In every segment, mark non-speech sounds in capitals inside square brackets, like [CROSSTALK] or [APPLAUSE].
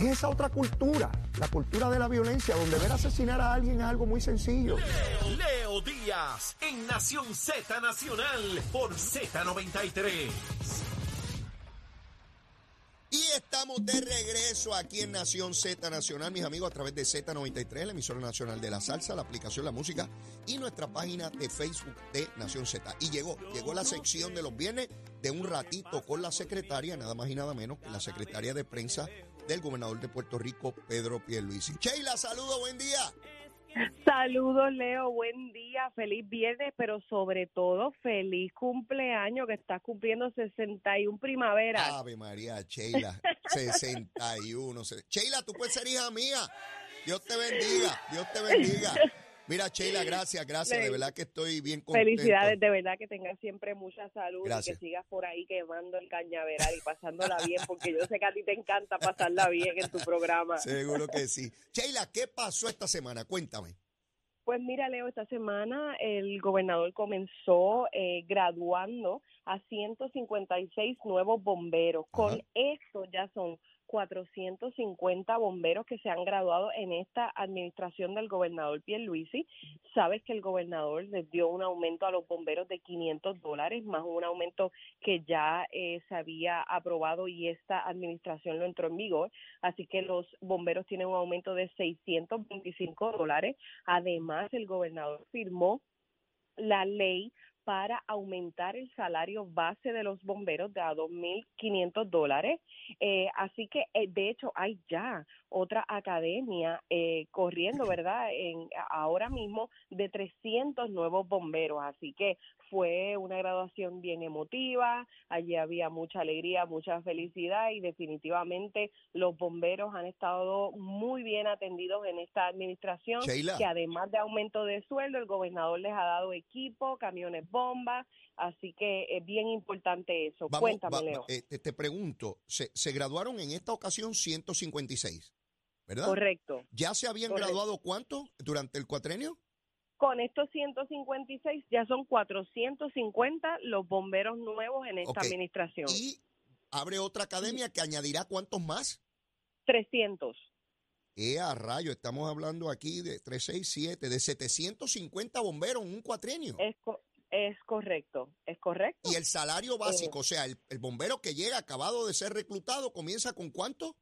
Es esa otra cultura, la cultura de la violencia, donde ver asesinar a alguien es algo muy sencillo. Leo, Leo Díaz en Nación Z Nacional por Z93. Y estamos de regreso aquí en Nación Z Nacional, mis amigos, a través de Z93, la emisora nacional de la salsa, la aplicación La Música y nuestra página de Facebook de Nación Z. Y llegó, llegó la sección de los viernes de un ratito con la secretaria, nada más y nada menos que la secretaria de prensa del gobernador de Puerto Rico, Pedro Pierluisi. Sheila, saludo, buen día. Saludos, Leo. Buen día, feliz viernes, pero sobre todo feliz cumpleaños que estás cumpliendo 61 primaveras. Ave María, Sheila, [LAUGHS] 61. se- Sheila, tú puedes ser hija mía. Dios te bendiga, Dios te bendiga. Mira, Sheila, gracias, gracias. De verdad que estoy bien contento. Felicidades, de verdad que tengas siempre mucha salud Gracias. y que sigas por ahí quemando el cañaveral y pasándola bien, porque yo sé que a ti te encanta pasarla bien en tu programa. Seguro que sí. Sheila, ¿qué pasó esta semana? Cuéntame. Pues mira, Leo, esta semana el gobernador comenzó eh, graduando a 156 nuevos bomberos. Con esto ya son 450 bomberos que se han graduado en esta administración del gobernador Pierluisi. Sabes que el gobernador les dio un aumento a los bomberos de 500 dólares, más un aumento que ya eh, se había aprobado y esta administración lo entró en vigor. Así que los bomberos tienen un aumento de 625 dólares. Además, el gobernador firmó la ley para aumentar el salario base de los bomberos de a 2.500 dólares. Eh, así que, eh, de hecho, hay ya otra academia eh, corriendo, ¿verdad? En, ahora mismo de 300 nuevos bomberos. Así que fue una graduación bien emotiva. Allí había mucha alegría, mucha felicidad y definitivamente los bomberos han estado muy bien atendidos en esta administración Sheila. que además de aumento de sueldo, el gobernador les ha dado equipo, camiones bomba, así que es bien importante eso. Vamos, Cuéntame, va- Leo. eh, te, te pregunto, se, se graduaron en esta ocasión 156, ¿verdad? Correcto. ¿Ya se habían Correcto. graduado cuánto durante el cuatrenio? Con estos 156 ya son 450 los bomberos nuevos en esta administración. Y abre otra academia que añadirá cuántos más. 300. Eh, a rayo, estamos hablando aquí de 3, 6, 7, de 750 bomberos en un cuatrenio. Es, co- es correcto, es correcto. Y el salario básico, o sea, el, el bombero que llega acabado de ser reclutado, ¿comienza con cuánto?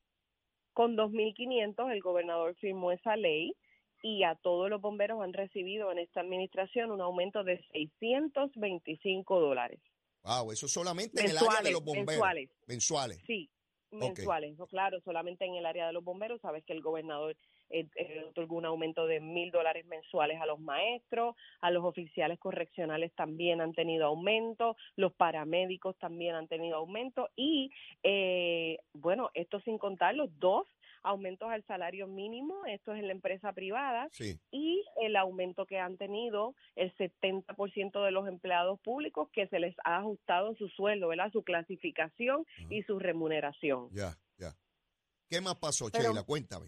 Con 2.500 el gobernador firmó esa ley y a todos los bomberos han recibido en esta administración un aumento de 625 dólares. Wow, eso solamente en el área de los bomberos. mensuales. Mensuales. Sí, mensuales. No, claro, solamente en el área de los bomberos. Sabes que el gobernador eh, eh, otorgó un aumento de mil dólares mensuales a los maestros, a los oficiales correccionales también han tenido aumento, los paramédicos también han tenido aumento y, eh, bueno, esto sin contar los dos aumentos al salario mínimo, esto es en la empresa privada, Sí. y el aumento que han tenido el 70% de los empleados públicos que se les ha ajustado su sueldo, ¿verdad? Su clasificación y su remuneración. Ya, ya. ¿Qué más pasó, Pero- Sheila? Cuéntame.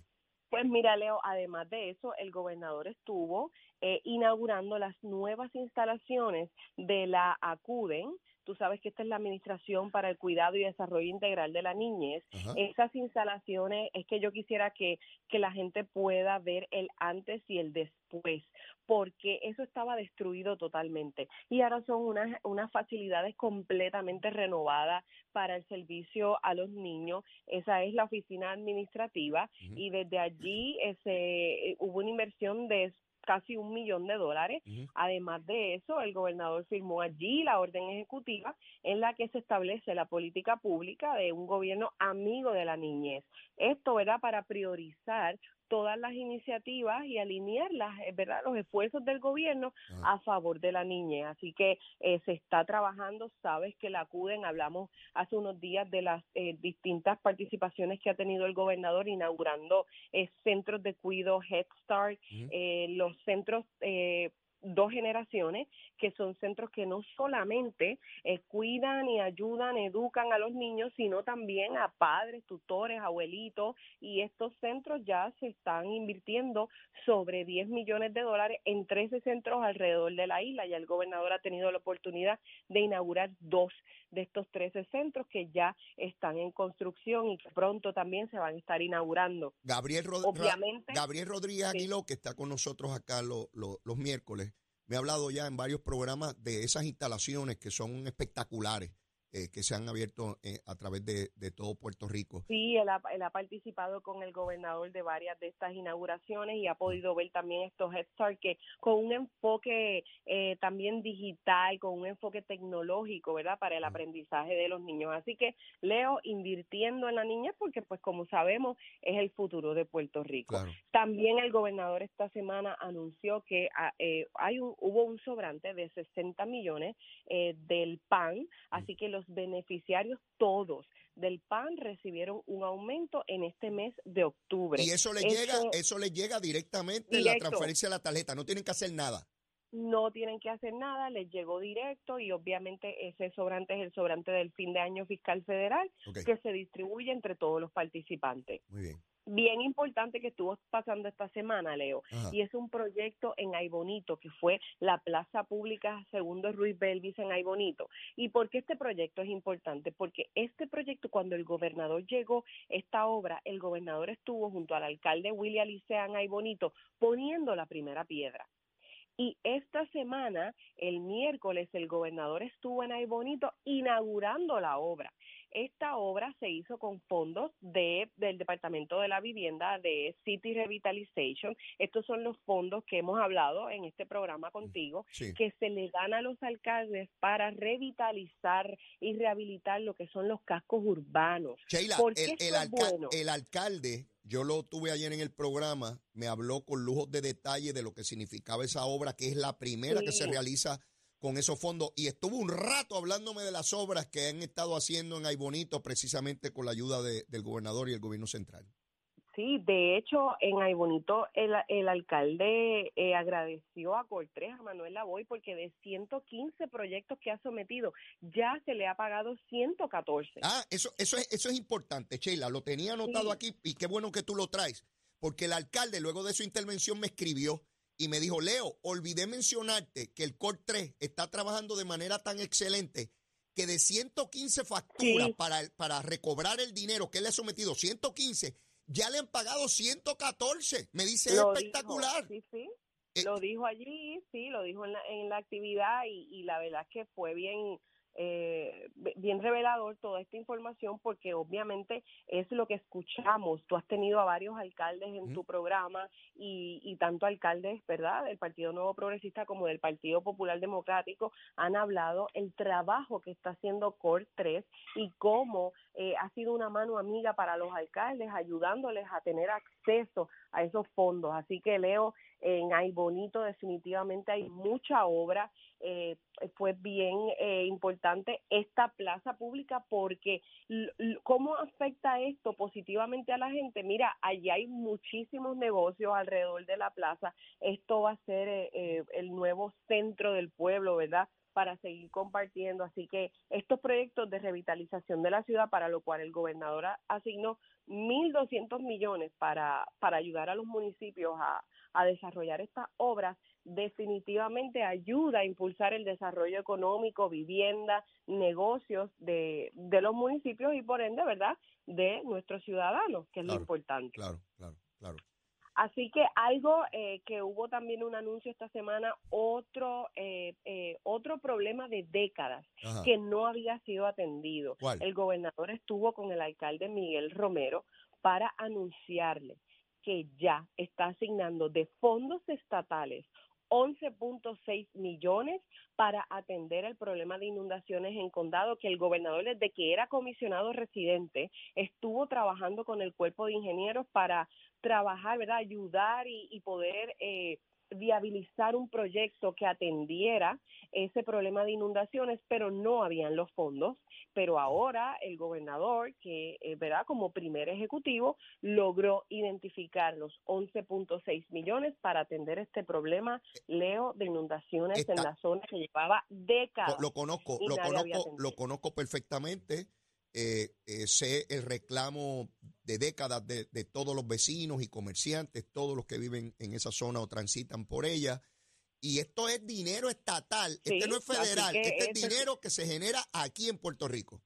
Pues mira, Leo, además de eso, el gobernador estuvo eh, inaugurando las nuevas instalaciones de la ACUDEN. Tú sabes que esta es la Administración para el Cuidado y Desarrollo Integral de la Niñez. Ajá. Esas instalaciones es que yo quisiera que, que la gente pueda ver el antes y el después, porque eso estaba destruido totalmente. Y ahora son unas, unas facilidades completamente renovadas para el servicio a los niños. Esa es la oficina administrativa y desde allí ese, hubo una inversión de casi un millón de dólares. Además de eso, el gobernador firmó allí la orden ejecutiva en la que se establece la política pública de un gobierno amigo de la niñez. Esto, ¿verdad?, para priorizar todas las iniciativas y alinear las, eh, ¿verdad? los esfuerzos del gobierno a favor de la niñez. Así que eh, se está trabajando, sabes que la acuden, hablamos hace unos días de las eh, distintas participaciones que ha tenido el gobernador inaugurando eh, centros de cuidado Head Start, eh, los centros eh, dos generaciones, que son centros que no solamente eh, cuidan y ayudan, educan a los niños, sino también a padres, tutores, abuelitos, y estos centros ya se están invirtiendo sobre 10 millones de dólares en 13 centros alrededor de la isla. Ya el gobernador ha tenido la oportunidad de inaugurar dos de estos 13 centros que ya están en construcción y que pronto también se van a estar inaugurando. Gabriel, Gabriel Rodríguez Aguiló, que está con nosotros acá los miércoles, me ha hablado ya en varios programas de esas instalaciones que son espectaculares. Eh, que se han abierto eh, a través de, todo Puerto Rico. Sí, él ha, él ha, participado con el gobernador de varias de estas inauguraciones y ha podido ver también estos Head Start que con un enfoque eh, también digital, con un enfoque tecnológico, ¿verdad? Para el aprendizaje de los niños. Así que Leo invirtiendo en la niña porque pues como sabemos es el futuro de Puerto Rico. También el gobernador esta semana anunció que ah, hay un, hubo un sobrante de 60 millones del PAN, así que los los beneficiarios todos del PAN recibieron un aumento en este mes de octubre. Y eso le llega, eso le llega directamente en la transferencia de la tarjeta, no tienen que hacer nada. No tienen que hacer nada, les llegó directo y obviamente ese sobrante es el sobrante del fin de año fiscal federal que se distribuye entre todos los participantes. Muy bien bien importante que estuvo pasando esta semana, Leo, y es un proyecto en Aybonito, que fue la Plaza Pública Segundo Ruiz Belvis en Aybonito. ¿Y por qué este proyecto es importante? Porque este proyecto, cuando el gobernador llegó, esta obra, el gobernador estuvo junto al alcalde William Licea en Aybonito poniendo la primera piedra. Y esta semana, el miércoles, el gobernador estuvo en Aybonito inaugurando la obra. Esta obra se hizo con fondos de, del Departamento de la Vivienda de City Revitalization. Estos son los fondos que hemos hablado en este programa contigo, que se le dan a los alcaldes para revitalizar y rehabilitar lo que son los cascos urbanos. Sheila, el, alcalde yo lo tuve ayer en el programa, me habló con lujos de detalle de lo que significaba esa obra, que es la primera que se realiza con esos fondos y estuvo un rato hablándome de las obras que han estado haciendo en Aybonito precisamente con la ayuda del gobernador y el gobierno central. Sí, de hecho, en Aybonito el, el alcalde eh, agradeció a Cortés, a Manuel Lavoy, porque de 115 proyectos que ha sometido, ya se le ha pagado 114. Ah, eso, eso, es, eso es importante, Sheila, lo tenía anotado aquí y qué bueno que tú lo traes, porque el alcalde luego de su intervención me escribió y me dijo, Leo, olvidé mencionarte que el COR 3 está trabajando de manera tan excelente que de 115 facturas para, para recobrar el dinero que él le ha sometido, 115, ya le han pagado 114. Me dice, espectacular. sí, sí. Eh, lo dijo allí, sí, lo dijo en la, en la actividad y, y la verdad es que fue bien eh, bien revelador toda esta información porque obviamente es lo que escuchamos. Tú has tenido a varios alcaldes en tu programa y, y tanto alcaldes, ¿verdad?, del Partido Nuevo Progresista como del Partido Popular Democrático han hablado el trabajo que está haciendo COR 3 y cómo eh, ha sido una mano amiga para los alcaldes, ayudándoles a tener acceso a esos fondos. Así que Leo, en Ay Bonito definitivamente hay mucha obra. Eh, fue bien eh, importante esta plaza pública porque ¿cómo afecta esto positivamente a la gente? Mira, allí hay muchísimos negocios alrededor de la plaza. Esto va a ser eh, el nuevo centro del pueblo, ¿verdad? para seguir compartiendo. Así que estos proyectos de revitalización de la ciudad, para lo cual el gobernador asignó 1.200 millones para, para ayudar a los municipios a, a desarrollar estas obras, definitivamente ayuda a impulsar el desarrollo económico, vivienda, negocios de, de los municipios y por ende, ¿verdad?, de nuestros ciudadanos, que es lo importante. Claro, claro, claro. Así que algo eh, que hubo también un anuncio esta semana, otro eh, eh, otro problema de décadas que no había sido atendido. El gobernador estuvo con el alcalde Miguel Romero para anunciarle que ya está asignando de fondos estatales 11.6 millones para atender el problema de inundaciones en condado que el gobernador desde que era comisionado residente estuvo trabajando con el cuerpo de ingenieros para trabajar, ¿verdad? Ayudar y, poder eh, viabilizar un proyecto que atendiera ese problema de inundaciones, pero no habían los fondos. Pero ahora el gobernador, que eh, verá como primer ejecutivo, logró identificar los 11.6 millones para atender este problema, Leo, de inundaciones en la zona que llevaba décadas. Lo conozco, lo conozco, lo conozco perfectamente. Eh, eh, sé el reclamo de décadas de, todos los vecinos y comerciantes, todos los que viven en esa zona o transitan por ella. Y esto es dinero estatal, Sí, este no es federal, este es dinero que se genera aquí en Puerto Rico.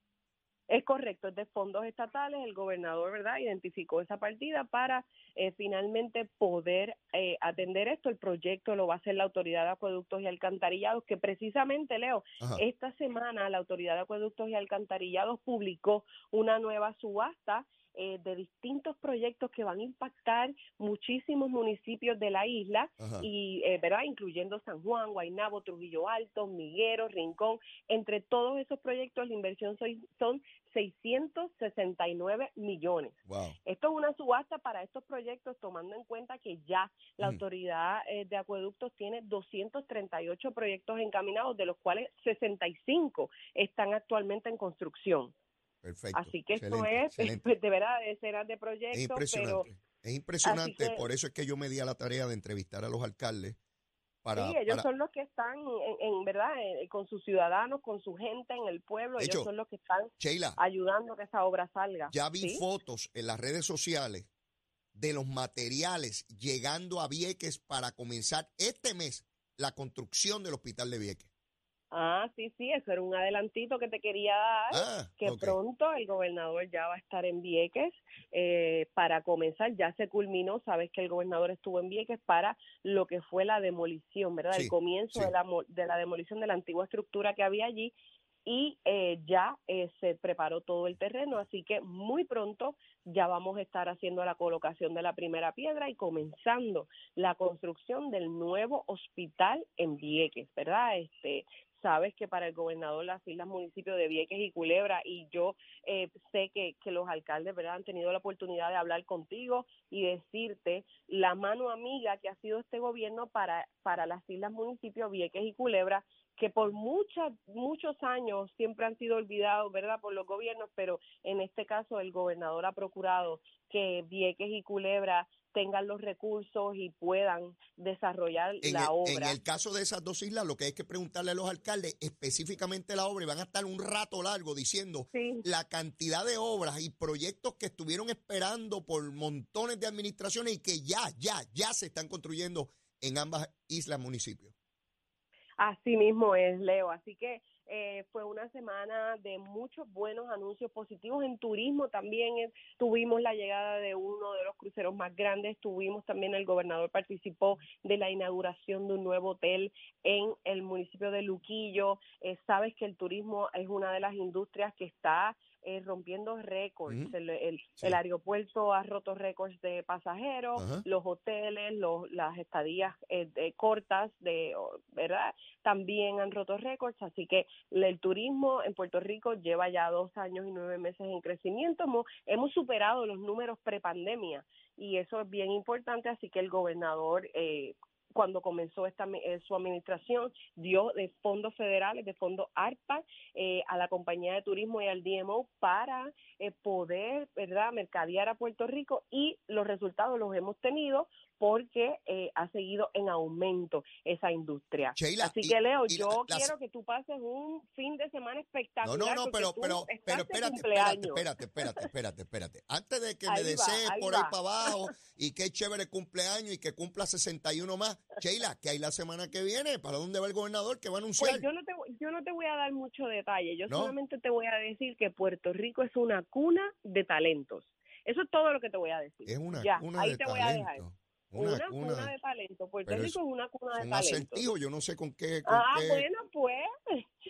Es correcto, es de fondos estatales. El gobernador, ¿verdad?, identificó esa partida para eh, finalmente poder eh, atender esto. El proyecto lo va a hacer la Autoridad de Acueductos y Alcantarillados, que precisamente, Leo, Ajá. esta semana la Autoridad de Acueductos y Alcantarillados publicó una nueva subasta eh, de distintos proyectos que van a impactar muchísimos municipios de la isla Ajá. y eh, verdad incluyendo San Juan, Guaynabo, Trujillo Alto, Miguero, Rincón, entre todos esos proyectos la inversión soy- son 669 millones. Wow. Esto es una subasta para estos proyectos tomando en cuenta que ya la autoridad eh, de acueductos tiene 238 proyectos encaminados, de los cuales 65 están actualmente en construcción. Perfecto. Así que esto es excelente. [LAUGHS] de verdad decenas de Es proyectos, pero impresionante. Es impresionante, que- por eso es que yo me di a la tarea de entrevistar a los alcaldes para, sí, ellos para- son los que están en, en verdad eh, con sus ciudadanos, con su gente en el pueblo, ellos hecho, son los que están Sheila, ayudando a que esa obra salga. ya vi ¿sí? fotos en las redes sociales de los materiales llegando a Vieques para comenzar este mes la construcción del hospital de Vieques. Ah, sí, sí, eso era un adelantito que te quería dar. Ah, que pronto el gobernador ya va a estar en Vieques eh, para comenzar, ya se culminó, sabes que el gobernador estuvo en Vieques para lo que fue la demolición, ¿verdad? Sí, el comienzo sí. de, la, de la demolición de la antigua estructura que había allí y eh, ya eh, se preparó todo el terreno, así que muy pronto ya vamos a estar haciendo la colocación de la primera piedra y comenzando la construcción del nuevo hospital en Vieques, ¿verdad? Este, sabes que para el gobernador las islas municipios de Vieques y Culebra y yo eh, sé que, que los alcaldes verdad han tenido la oportunidad de hablar contigo y decirte la mano amiga que ha sido este gobierno para para las islas municipios Vieques y Culebra que por muchas muchos años siempre han sido olvidados verdad por los gobiernos pero en este caso el gobernador ha procurado que Vieques y Culebra tengan los recursos y puedan desarrollar En la el, obra en el caso de esas dos islas, lo que hay que preguntarle a los alcaldes específicamente la obra y van a estar un rato largo diciendo sí la cantidad de obras y proyectos que estuvieron esperando por montones de administraciones y que ya, ya, ya se están construyendo en ambas islas municipios. Así mismo es, Leo. Así que eh, fue una semana de muchos buenos anuncios positivos. En turismo también tuvimos la llegada de uno de los cruceros más grandes. Tuvimos también, el gobernador participó de la inauguración de un nuevo hotel en el municipio de Luquillo. Eh, sabes que el turismo es una de las industrias que está eh, rompiendo récords. El, el- Sí. el aeropuerto ha roto récords de pasajeros, los hoteles, los, las estadías eh, de- cortas, de, ¿verdad? También han roto récords, así que el turismo en Puerto Rico lleva ya dos años y nueve meses en crecimiento. Hemos, hemos superado los números prepandemia y eso es bien importante, así que el gobernador eh, cuando comenzó esta eh, su administración dio de fondos federales, de fondos ARPA eh, a la compañía de turismo y al DMO para eh, poder, ¿verdad?, mercadear a Puerto Rico y los resultados los hemos tenido porque eh, ha seguido en aumento esa industria. Sheila, Así que Leo, y yo quiero que tú pases un fin de semana No, espectacular. no, no, porque pero, pero, pero espérate, espérate, espérate, espérate, espérate, espérate. Antes de que me Ahí desees por ahí para abajo [LAUGHS] y qué chévere cumpleaños y que cumpla 61 más. Sheila, que hay la semana que viene? ¿Para dónde va el gobernador? que va a anunciar? Pues yo no te voy- yo no te voy a dar mucho detalle, yo ¿No? solamente te voy a decir que Puerto Rico es una cuna de talentos. Eso es todo lo que te voy a decir. es una ya, cuna ahí de te voy a dejar. Una, Una, cuna, cuna de talento. Puerto Rico es una cuna de un talento. acertijo, yo no sé con qué. Con Ah, qué- bueno, pues.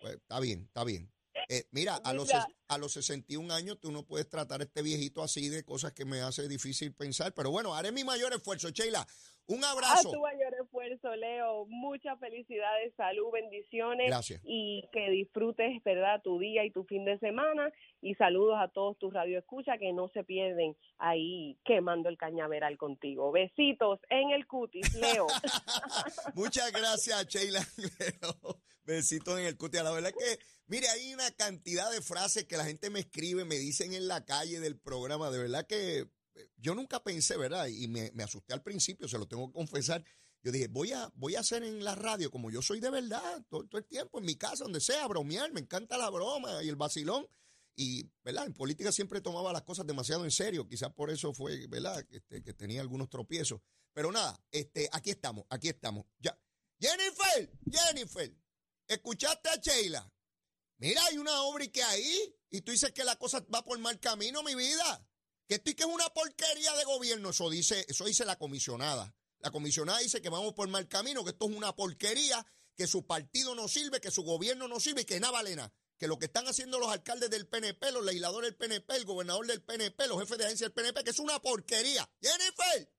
pues, está bien, está bien. Eh, mira, a los, a los 61 años tú no puedes tratar a este viejito así de cosas que me hace difícil pensar, pero bueno, haré mi mayor esfuerzo. Sheila, un A abrazo. mayor esfuerzo, Leo. Muchas felicidades, salud, bendiciones. Gracias. Y que disfrutes, ¿verdad?, tu día y tu fin de semana. Y saludos a todos tus radioescuchas que no se pierden ahí quemando el cañaveral contigo. Besitos en el cutis, Leo. [LAUGHS] Muchas gracias, Sheila. Besitos en el cuti. La verdad es que, mire, hay una cantidad de frases que la gente me escribe, me dicen en la calle del programa. De verdad que eh, yo nunca pensé, ¿verdad? Y me, me asusté al principio, se lo tengo que confesar. Yo dije, voy a, voy a hacer en la radio como yo soy de verdad, todo, el tiempo, en mi casa, donde sea, bromear. Me encanta la broma y el vacilón. Y, ¿verdad? En política siempre tomaba las cosas demasiado en serio. Quizás por eso fue, ¿verdad? Este, que tenía algunos tropiezos. Pero nada, este, aquí estamos, aquí estamos. Ya, Jennifer, Jennifer, escuchaste a Sheila. Mira, hay una obra y que ahí, y tú dices que la cosa va por mal camino, mi vida. Que esto y que es una porquería de gobierno, eso dice, eso dice la comisionada. La comisionada dice que vamos por mal camino, que esto es una porquería, que su partido no sirve, que su gobierno no sirve y que nada vale nada. Que lo que están haciendo los alcaldes del PNP, los legisladores del PNP, el gobernador del PNP, los jefes de agencia del PNP, que es una porquería. Jennifer,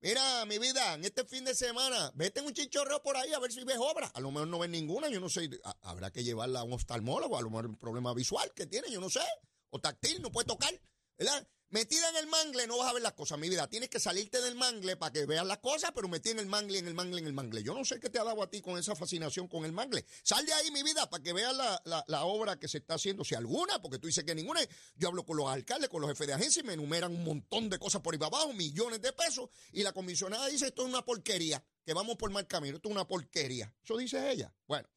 Mira, mi vida, en este fin de semana, vete en un chichorreo por ahí a ver si ves obra. A lo mejor no ves ninguna, yo no sé. Habrá que llevarla a un oftalmólogo, a lo mejor un problema visual que tiene, yo no sé. O táctil, no puede tocar. ¿Verdad? Metida en el mangle no vas a ver las cosas, mi vida. Tienes que salirte del mangle para que veas las cosas, pero metida en el mangle, en el mangle, en el mangle. Yo no sé qué te ha dado a ti con esa fascinación con el mangle. Sal de ahí, mi vida, para que veas la, obra que se está haciendo, si alguna, porque tú dices que ninguna. Yo hablo con los alcaldes, con los jefes de agencia y me enumeran un montón de cosas por ahí para abajo, millones de pesos, y la comisionada dice esto es una porquería, que vamos por mal camino, esto es una porquería. Eso dice ella. Bueno,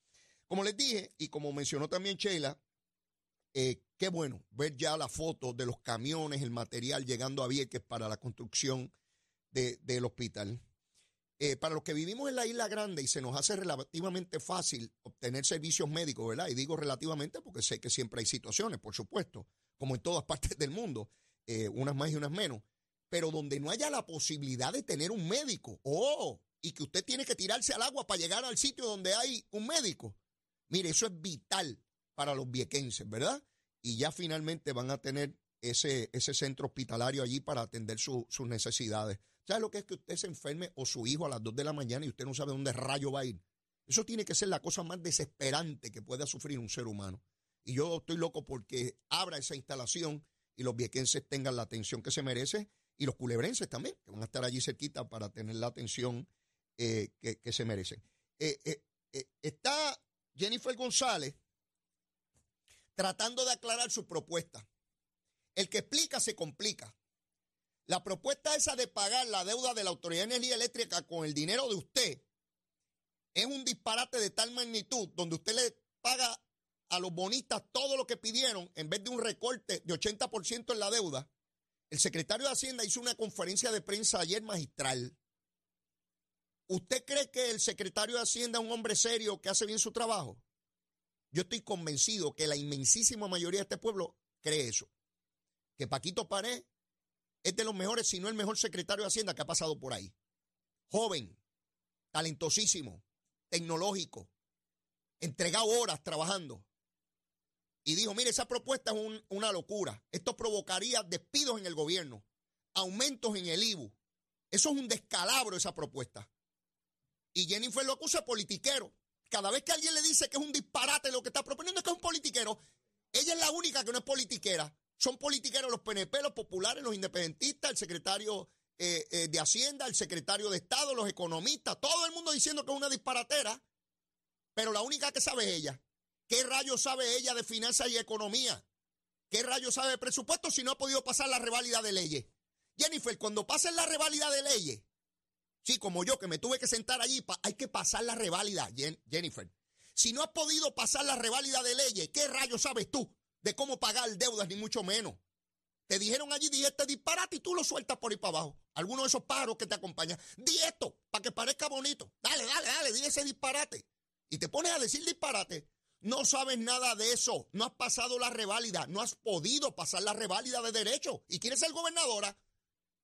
como les dije, y como mencionó también Sheila, eh, qué bueno ver ya la foto de los camiones, el material llegando a Vieques para la construcción del hospital. Eh, para los que vivimos en la isla grande y se nos hace relativamente fácil obtener servicios médicos, ¿verdad? Y digo relativamente porque sé que siempre hay situaciones, por supuesto, como en todas [LAUGHS] partes del mundo, eh, unas más y unas menos, pero donde no haya la posibilidad de tener un médico, oh, y que usted tiene que tirarse al agua para llegar al sitio donde hay un médico. Mire, eso es vital para los viequenses, ¿verdad? Y ya finalmente van a tener ese, ese centro hospitalario allí para atender sus necesidades. ¿Sabe lo que es que usted se enferme o su hijo a las 2 de la mañana y usted no sabe dónde rayo va a ir? Eso tiene que ser la cosa más desesperante que pueda sufrir un ser humano. Y yo estoy loco porque abra esa instalación y los viequenses tengan la atención que se merece y los culebrenses también, que van a estar allí cerquita para tener la atención eh, que, se merecen. Eh, eh, está Jennifer González tratando de aclarar su propuesta. El que explica se complica. La propuesta esa de pagar la deuda de la Autoridad de Energía Eléctrica con el dinero de usted es un disparate de tal magnitud donde usted le paga a los bonistas todo lo que pidieron en vez de un recorte de 80% en la deuda. El secretario de Hacienda hizo una conferencia de prensa ayer magistral. ¿Usted cree que el secretario de Hacienda es un hombre serio que hace bien su trabajo? Yo estoy convencido que la inmensísima mayoría de este pueblo cree eso. Que Paquito Pared es de los mejores, si no el mejor secretario de Hacienda que ha pasado por ahí. Joven, talentosísimo, tecnológico, entregado horas trabajando. Y dijo, mire, esa propuesta es una locura. Esto provocaría despidos en el gobierno, aumentos en el IBU. Eso es un descalabro esa propuesta. Y Jennifer lo acusa politiquero. Cada vez que alguien le dice que es un disparate lo que está proponiendo es que es un politiquero, ella es la única que no es politiquera. Son politiqueros los PNP, los populares, los independentistas, el secretario eh, eh, de Hacienda, el secretario de Estado, los economistas, todo el mundo diciendo que es una disparatera, pero la única que sabe es ella. ¿Qué rayos sabe ella de finanzas y economía? ¿Qué rayos sabe de presupuesto si no ha podido pasar la reválida de leyes? Jennifer, cuando pasen la reválida de leyes, Sí, como yo, que me tuve que sentar allí, hay que pasar la reválida, Jennifer. Si no has podido pasar la reválida de leyes, ¿qué rayos sabes tú de cómo pagar deudas, ni mucho menos? Te dijeron allí, di este disparate y tú lo sueltas por ahí para abajo. Alguno de esos pájaros que te acompañan. Di esto, para que parezca bonito. Dale, dale, dale, di ese disparate. Y te pones a decir disparate. No sabes nada de eso. No has pasado la reválida. No has podido pasar la reválida de derecho. Y quieres ser gobernadora.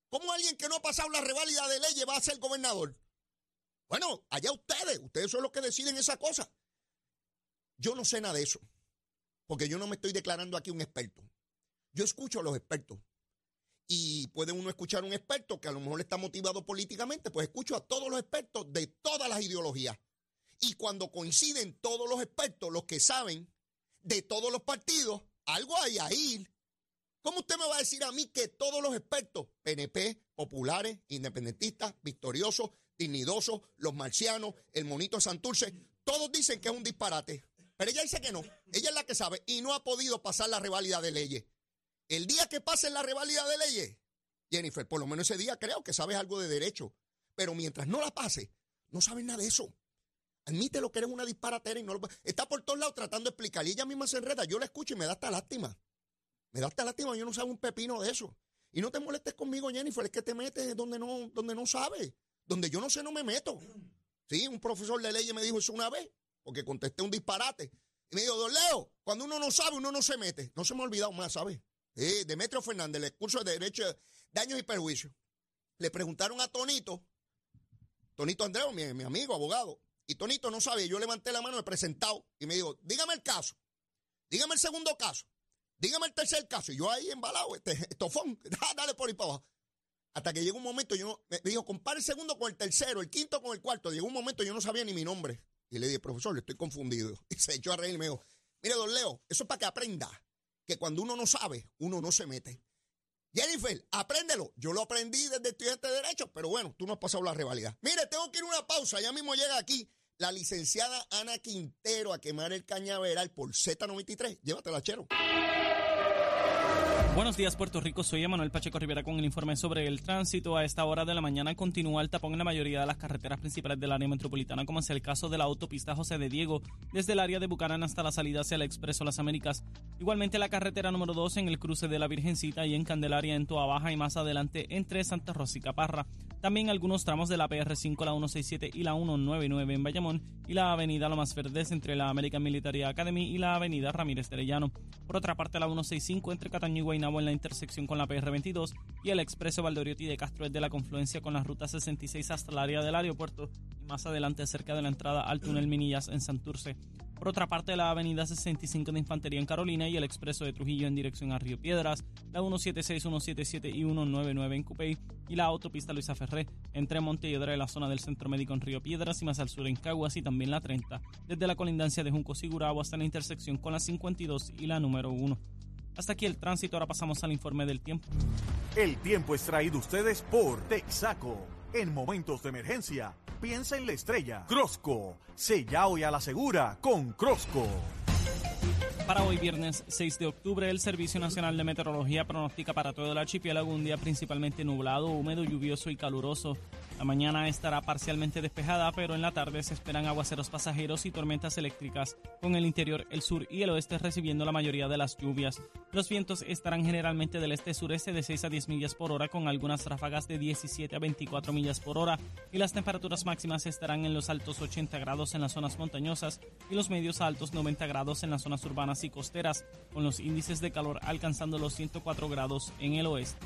¿Cómo alguien que no ha pasado la reválida de leyes va a ser gobernador? Bueno, allá ustedes, ustedes son los que deciden esa cosa. Yo no sé nada de eso, porque yo no me estoy declarando aquí un experto. Yo escucho a los expertos. Y puede uno escuchar a un experto que a lo mejor está motivado políticamente, pues escucho a todos los expertos de todas las ideologías. Y cuando coinciden todos los expertos, los que saben de todos los partidos, algo hay ahí ¿Cómo usted me va a decir a mí que todos los expertos, PNP, populares, independentistas, victoriosos, dignidosos, los marcianos, el monito Santurce, todos dicen que es un disparate? Pero ella dice que no. Ella es la que sabe y no ha podido pasar la reválida de leyes. El día que pase la reválida de leyes, Jennifer, por lo menos ese día creo que sabes algo de derecho. Pero mientras no la pase, no sabes nada de eso. Admite lo que eres una disparatera y no lo... Está por todos lados tratando de explicar y ella misma se enreda. Yo la escucho y me da hasta lástima. Me da hasta lástima, yo no sé un pepino de eso. Y no te molestes conmigo, Jennifer, es que te metes donde no, donde no sabes. Donde yo no sé, no me meto. Sí, un profesor de leyes me dijo eso una vez, porque contesté un disparate. Y me dijo, Don Leo, cuando uno no sabe, uno no se mete. No se me ha olvidado más, ¿sabes? Demetrio Fernández, el curso de Derecho, Daños y Perjuicios. Le preguntaron a Tonito, Tonito Andreu, mi, mi amigo, abogado, y Tonito no sabe, yo levanté la mano, he presentado, y me dijo, dígame el caso, dígame el segundo caso, dígame el tercer caso. Y yo ahí embalado, este, estofón, [LAUGHS] dale por ahí para abajo. Hasta que llegó un momento, yo no, me dijo, compare el segundo con el tercero, el quinto con el cuarto. Llegó un momento, yo no sabía ni mi nombre. Y le dije, profesor, estoy confundido. [LAUGHS] Y se echó a reír y me dijo, mire, don Leo, eso es para que aprenda que cuando uno no sabe, uno no se mete. Jennifer, apréndelo. Yo lo aprendí desde estudiante de Derecho, pero bueno, tú no has pasado la rivalidad. Mire, tengo que ir a una pausa. Ya mismo llega aquí la licenciada Ana Quintero a quemar el cañaveral por Z93. Llévatela, chero. Buenos días, Puerto Rico. Soy Emanuel Pacheco Rivera con el informe sobre el tránsito. A esta hora de la mañana continúa el tapón en la mayoría de las carreteras principales del área metropolitana, como es el caso de la autopista José de Diego, desde el área de Bucarán hasta la salida hacia el Expreso Las Américas. Igualmente la carretera número 2 en el cruce de la Virgencita y en Candelaria en Toa Baja y más adelante entre Santa Rosa y Caparra. También algunos tramos de la PR5, la 167 y la 199 en Bayamón y la avenida Lomas Verdes entre la American Military Academy y la avenida Ramírez Terellano. Por otra parte, la 165 entre Cataño y Guaynabo en la intersección con la PR22 y el expreso Valdoriotti de Castro es de la confluencia con la ruta 66 hasta el área del aeropuerto y más adelante cerca de la entrada al túnel Minillas en Santurce. Por otra parte, la avenida 65 de Infantería en Carolina y el expreso de Trujillo en dirección a Río Piedras, la 176, 177 y 199 en Cupey y la autopista Luisa Ferré entre Montelledra y la zona del Centro Médico en Río Piedras y más al sur en Caguas y también la 30, desde la colindancia de Junco Sigurabo hasta la intersección con la 52 y la número 1. Hasta aquí el tránsito, ahora pasamos al informe del tiempo. El tiempo es traído ustedes por Texaco. En momentos de emergencia, piensa en la estrella. Crosco, sella hoy a la segura con Crosco. Para hoy viernes 6 de octubre, el Servicio Nacional de Meteorología pronostica para todo el archipiélago un día principalmente nublado, húmedo, lluvioso y caluroso. La mañana estará parcialmente despejada, pero en la tarde se esperan aguaceros pasajeros y tormentas eléctricas, con el interior, el sur y el oeste recibiendo la mayoría de las lluvias. Los vientos estarán generalmente del este-sureste de 6 a 10 millas por hora, con algunas ráfagas de 17 a 24 millas por hora, y las temperaturas máximas estarán en los altos 80 grados en las zonas montañosas y los medios a altos 90 grados en las zonas urbanas y costeras, con los índices de calor alcanzando los 104 grados en el oeste.